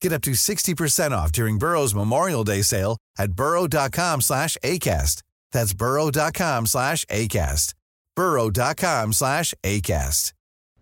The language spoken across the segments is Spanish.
Get up to 60% off during Burrow's Memorial Day sale at burrow.com slash ACAST. That's burrow.com slash ACAST. burrow.com slash ACAST.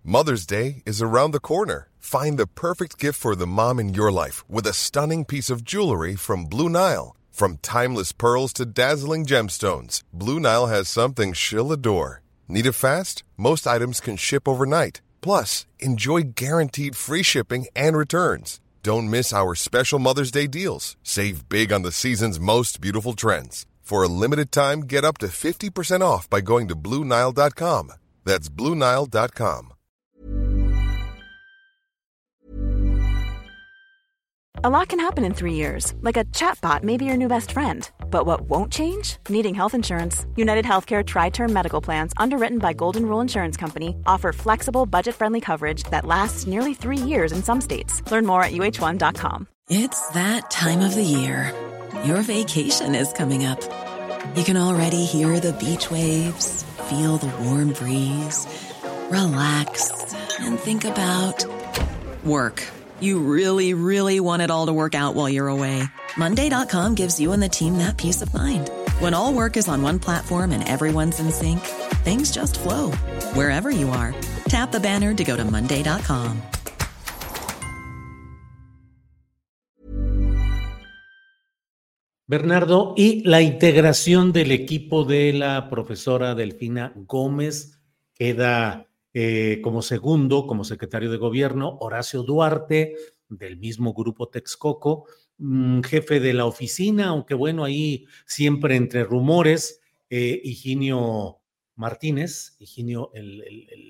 Mother's Day is around the corner. Find the perfect gift for the mom in your life with a stunning piece of jewelry from Blue Nile. From timeless pearls to dazzling gemstones, Blue Nile has something she'll adore. Need it fast? Most items can ship overnight. Plus, enjoy guaranteed free shipping and returns. Don't miss our special Mother's Day deals. Save big on the season's most beautiful trends. For a limited time, get up to 50% off by going to Bluenile.com. That's Bluenile.com. A lot can happen in three years, like a chatbot may be your new best friend. But what won't change? Needing health insurance. United Healthcare Tri Term Medical Plans, underwritten by Golden Rule Insurance Company, offer flexible, budget friendly coverage that lasts nearly three years in some states. Learn more at uh1.com. It's that time of the year. Your vacation is coming up. You can already hear the beach waves, feel the warm breeze, relax, and think about work. You really, really want it all to work out while you're away. Monday.com gives you and the team that peace of mind. When all work is on one platform and everyone's in sync, things just flow wherever you are. Tap the banner to go to Monday.com. Bernardo, y la integración del equipo de la profesora Delfina Gómez queda eh, como segundo, como secretario de gobierno, Horacio Duarte, del mismo grupo Texcoco, mm, jefe de la oficina, aunque bueno, ahí siempre entre rumores, eh, Higinio Martínez, Higinio, el,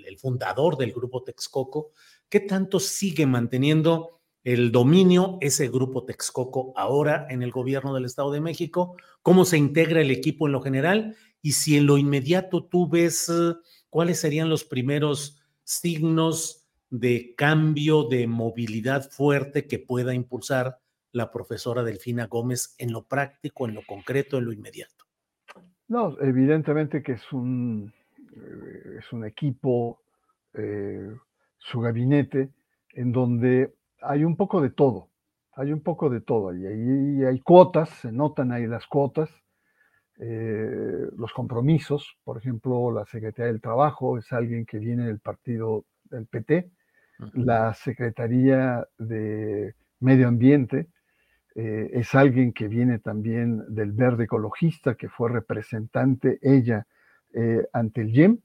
el, fundador del grupo Texcoco, ¿qué tanto sigue manteniendo el dominio ese grupo Texcoco ahora en el gobierno del Estado de México? ¿Cómo se integra el equipo en lo general? Y si en lo inmediato tú ves ¿cuáles serían los primeros signos de cambio de movilidad fuerte que pueda impulsar la profesora Delfina Gómez en lo práctico, en lo concreto, en lo inmediato? No, evidentemente que es un, eh, es un equipo, eh, su gabinete, en donde hay un poco de todo, hay un poco de todo, y ahí hay cuotas, se notan ahí las cuotas, eh, los compromisos, por ejemplo, la Secretaría del Trabajo es alguien que viene del partido del PT, la Secretaría de Medio Ambiente eh, es alguien que viene también del Verde Ecologista, que fue representante ella eh, ante el YEM,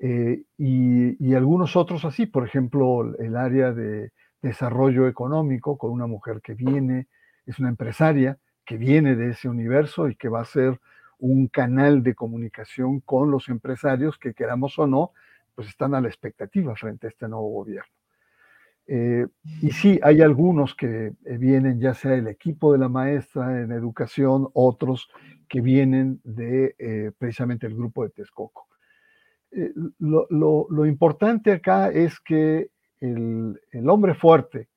y, y, algunos otros así, por ejemplo, el área de desarrollo económico con una mujer que viene, es una empresaria, que viene de ese universo y que va a ser un canal de comunicación con los empresarios que queramos o no, pues están a la expectativa frente a este nuevo gobierno. Eh, y sí, hay algunos que eh, vienen, ya sea el equipo de la maestra en educación, otros que vienen de eh, precisamente el grupo de Texcoco. Lo, importante acá es que el, el hombre fuerte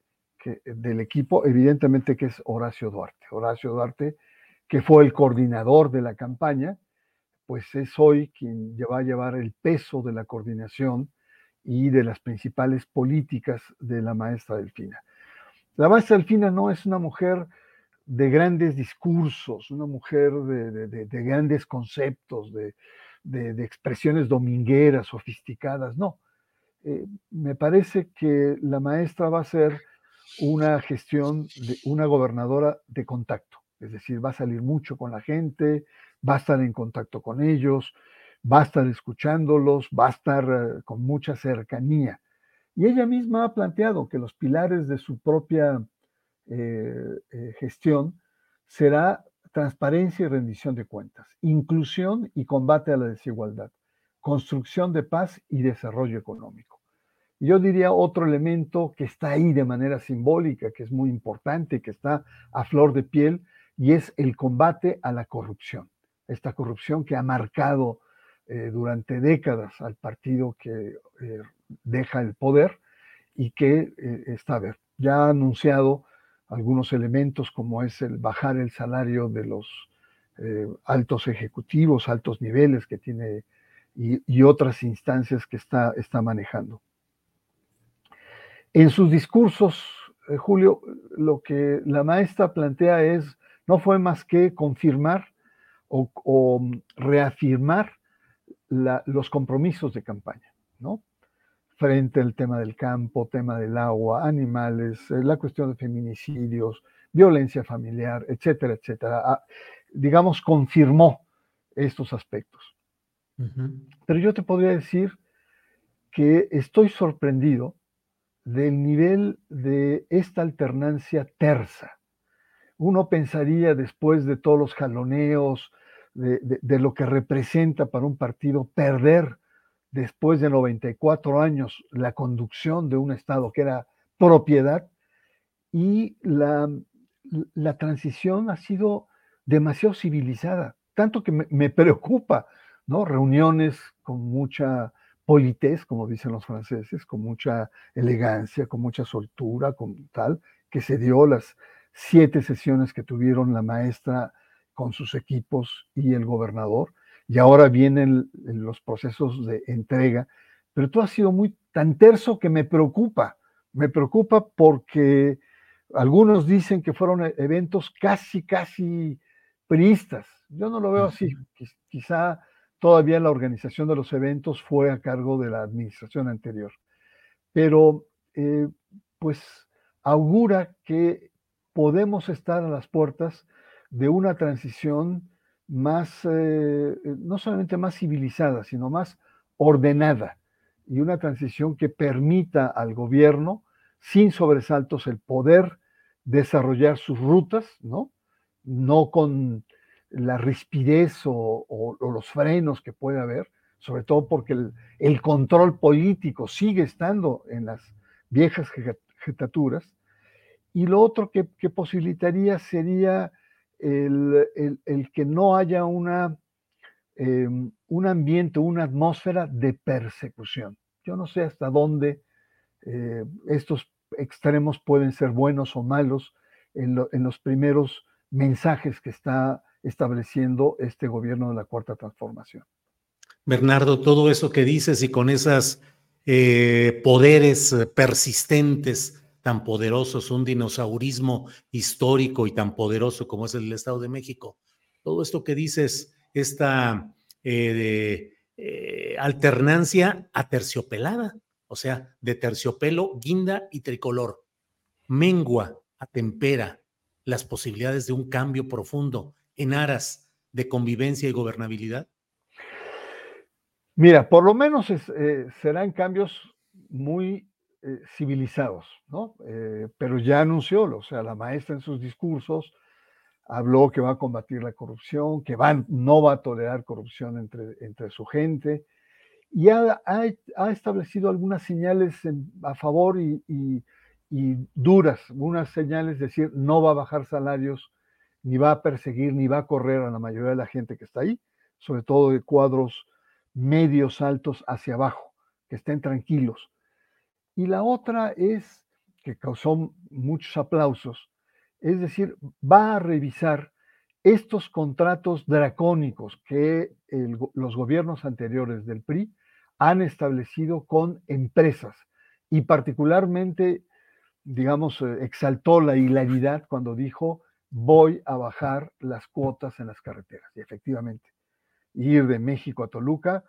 del equipo, evidentemente que es Horacio Duarte. Horacio Duarte, que fue el coordinador de la campaña, pues es hoy quien va a llevar el peso de la coordinación y de las principales políticas de la maestra Delfina. La maestra Delfina no es una mujer de grandes discursos, una mujer de, grandes conceptos, de, expresiones domingueras, sofisticadas, no. Eh, me parece que la maestra va a ser una gestión de una gobernadora de contacto, es decir, va a salir mucho con la gente, va a estar en contacto con ellos, va a estar escuchándolos, va a estar eh, con mucha cercanía. Y ella misma ha planteado que los pilares de su propia eh, eh, gestión será transparencia y rendición de cuentas, inclusión y combate a la desigualdad, construcción de paz y desarrollo económico. yo diría otro elemento que está ahí de manera simbólica, que es muy importante, que está a flor de piel, y es el combate a la corrupción. Esta corrupción que ha marcado eh, durante décadas al partido que eh, deja el poder y que eh, está ya ha anunciado algunos elementos como es el bajar el salario de los altos ejecutivos, altos niveles que tiene y, otras instancias que está, está manejando. En sus discursos, Julio, lo que la maestra plantea es, no fue más que confirmar o, reafirmar los compromisos de campaña, ¿no? Frente al tema del campo, tema del agua, animales, eh, la cuestión de feminicidios, violencia familiar, etcétera, etcétera. Ah, digamos, confirmó estos aspectos. Pero yo te podría decir que estoy sorprendido del nivel de esta alternancia tersa. Uno pensaría después de todos los jaloneos, de, lo que representa para un partido perder después de 94 años la conducción de un Estado que era propiedad y la, la transición ha sido demasiado civilizada, tanto que me, preocupa, ¿no? Reuniones con mucha politez, como dicen los franceses, con mucha elegancia, con mucha soltura, con tal, que se dio las siete sesiones que tuvieron la maestra con sus equipos y el gobernador, y ahora vienen los procesos de entrega, pero todo ha sido muy tan terso que me preocupa, me preocupa porque algunos dicen que fueron e, eventos casi, casi priistas. Yo no lo veo así, quizá todavía la organización de los eventos fue a cargo de la administración anterior, pero eh, pues augura que podemos estar a las puertas de una transición más, eh, eh, no solamente más civilizada, sino más ordenada y una transición que permita al gobierno, sin sobresaltos, el poder desarrollar sus rutas, ¿no? No con la rispidez o, los frenos que puede haber, sobre todo porque el, control político sigue estando en las viejas jefaturas. Y lo otro que, que posibilitaría sería el, que no haya una, em, un ambiente, una atmósfera de persecución. Yo no sé hasta dónde eh, estos extremos pueden ser buenos o malos en, los primeros mensajes que está estableciendo este gobierno de la Cuarta Transformación. Bernardo, todo eso que dices y con esos eh, poderes persistentes tan poderosos, un dinosaurismo histórico y tan poderoso como es el Estado de México. Todo esto que dices, esta eh, eh, alternancia aterciopelada, o sea, de terciopelo, guinda y tricolor, mengua, atempera las posibilidades de un cambio profundo en aras de convivencia y gobernabilidad? Mira, por lo menos eh, serán cambios muy eh, civilizados, ¿no? Eh, pero ya anunció, o sea, la maestra en sus discursos habló que va a combatir la corrupción, que va, no va a tolerar corrupción entre, entre su gente, y ha, establecido algunas señales a favor y, duras, unas señales, es decir, no va a bajar salarios, ni va a perseguir, ni va a correr a la mayoría de la gente que está ahí, sobre todo de cuadros medios altos hacia abajo, que estén tranquilos y la otra es, que causó muchos aplausos, es decir, va a revisar estos contratos dracónicos que los gobiernos anteriores del PRI han establecido con empresas y particularmente, digamos, eh, exaltó la hilaridad cuando dijo voy a bajar las cuotas en las carreteras. Y efectivamente, ir de México a Toluca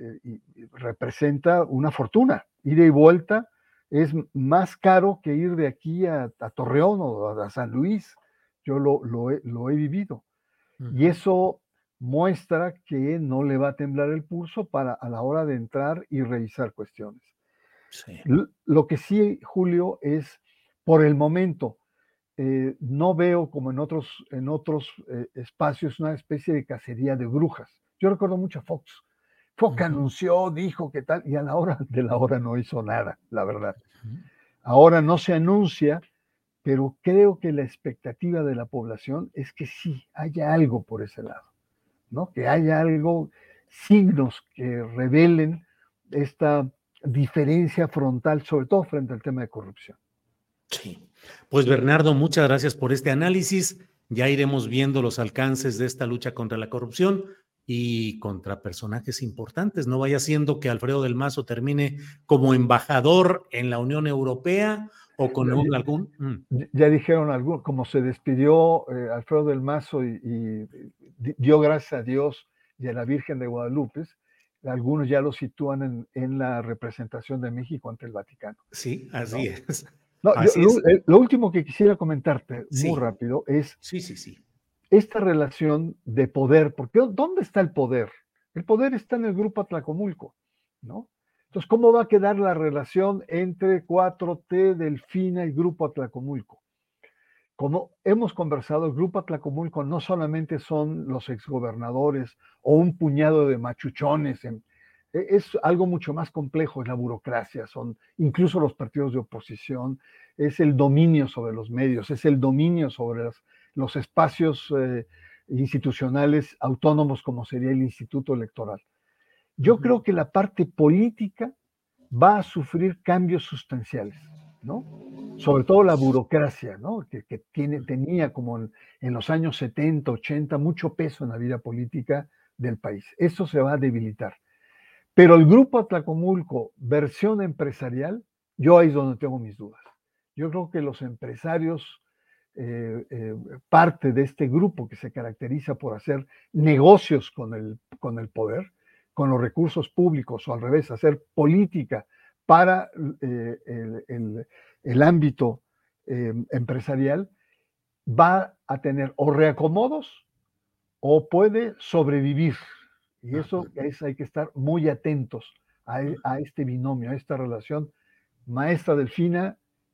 eh, representa una fortuna ida y vuelta es más caro que ir de aquí a, Torreón o a, San Luis. Yo lo, he, vivido. Y eso muestra que no le va a temblar el pulso para a la hora de entrar y revisar cuestiones. Lo que sí, Julio, es por el momento, eh, no veo como en otros, en otros eh, espacios una especie de cacería de brujas. Yo recuerdo mucho a Fox Foca anunció, dijo que tal, y a la hora de la hora no hizo nada, la verdad. Ahora no se anuncia, pero creo que la expectativa de la población es que sí, haya algo por ese lado, ¿no? Que haya algo, signos que revelen esta diferencia frontal, sobre todo frente al tema de corrupción. Sí. Pues Bernardo, muchas gracias por este análisis. Ya iremos viendo los alcances de esta lucha contra la corrupción y contra personajes importantes. No vaya siendo que Alfredo del Mazo termine como embajador en la Unión Europea o con algún... Mm. Ya dijeron algún, como se despidió eh, Alfredo del Mazo y, dio gracias a Dios y a la Virgen de Guadalupe, algunos ya lo sitúan en, la representación de México ante el Vaticano. Sí, así es. lo, último que quisiera comentarte muy rápido es sí, sí, sí. Esta relación de poder, porque ¿dónde está el poder? El poder está en el grupo Atlacomulco, ¿no? Entonces, ¿cómo va a quedar la relación entre 4T, Delfina y Grupo Atlacomulco? Como hemos conversado, el Grupo Atlacomulco no solamente son los exgobernadores o un puñado de machuchones e, es algo mucho más complejo, es la burocracia, son incluso los partidos de oposición, es el dominio sobre los medios, es el dominio sobre los, espacios eh, institucionales autónomos como sería el Instituto Electoral. Yo creo que la parte política va a sufrir cambios sustanciales, ¿no? Sobre todo la burocracia, ¿no? Que, tiene, tenía como en, en, los años 70, 80 mucho peso en la vida política del país. Eso se va a debilitar. Pero el grupo Atlacomulco, versión empresarial, yo ahí es donde tengo mis dudas. Yo creo que los empresarios, eh, eh, parte de este grupo que se caracteriza por hacer negocios con el, con el poder, con los recursos públicos, o al revés, hacer política para eh, el, el, ámbito empresarial, va a tener o reacomodos o puede sobrevivir. Y eso es, hay que estar muy atentos a, e, a este binomio, a esta relación maestra delfina,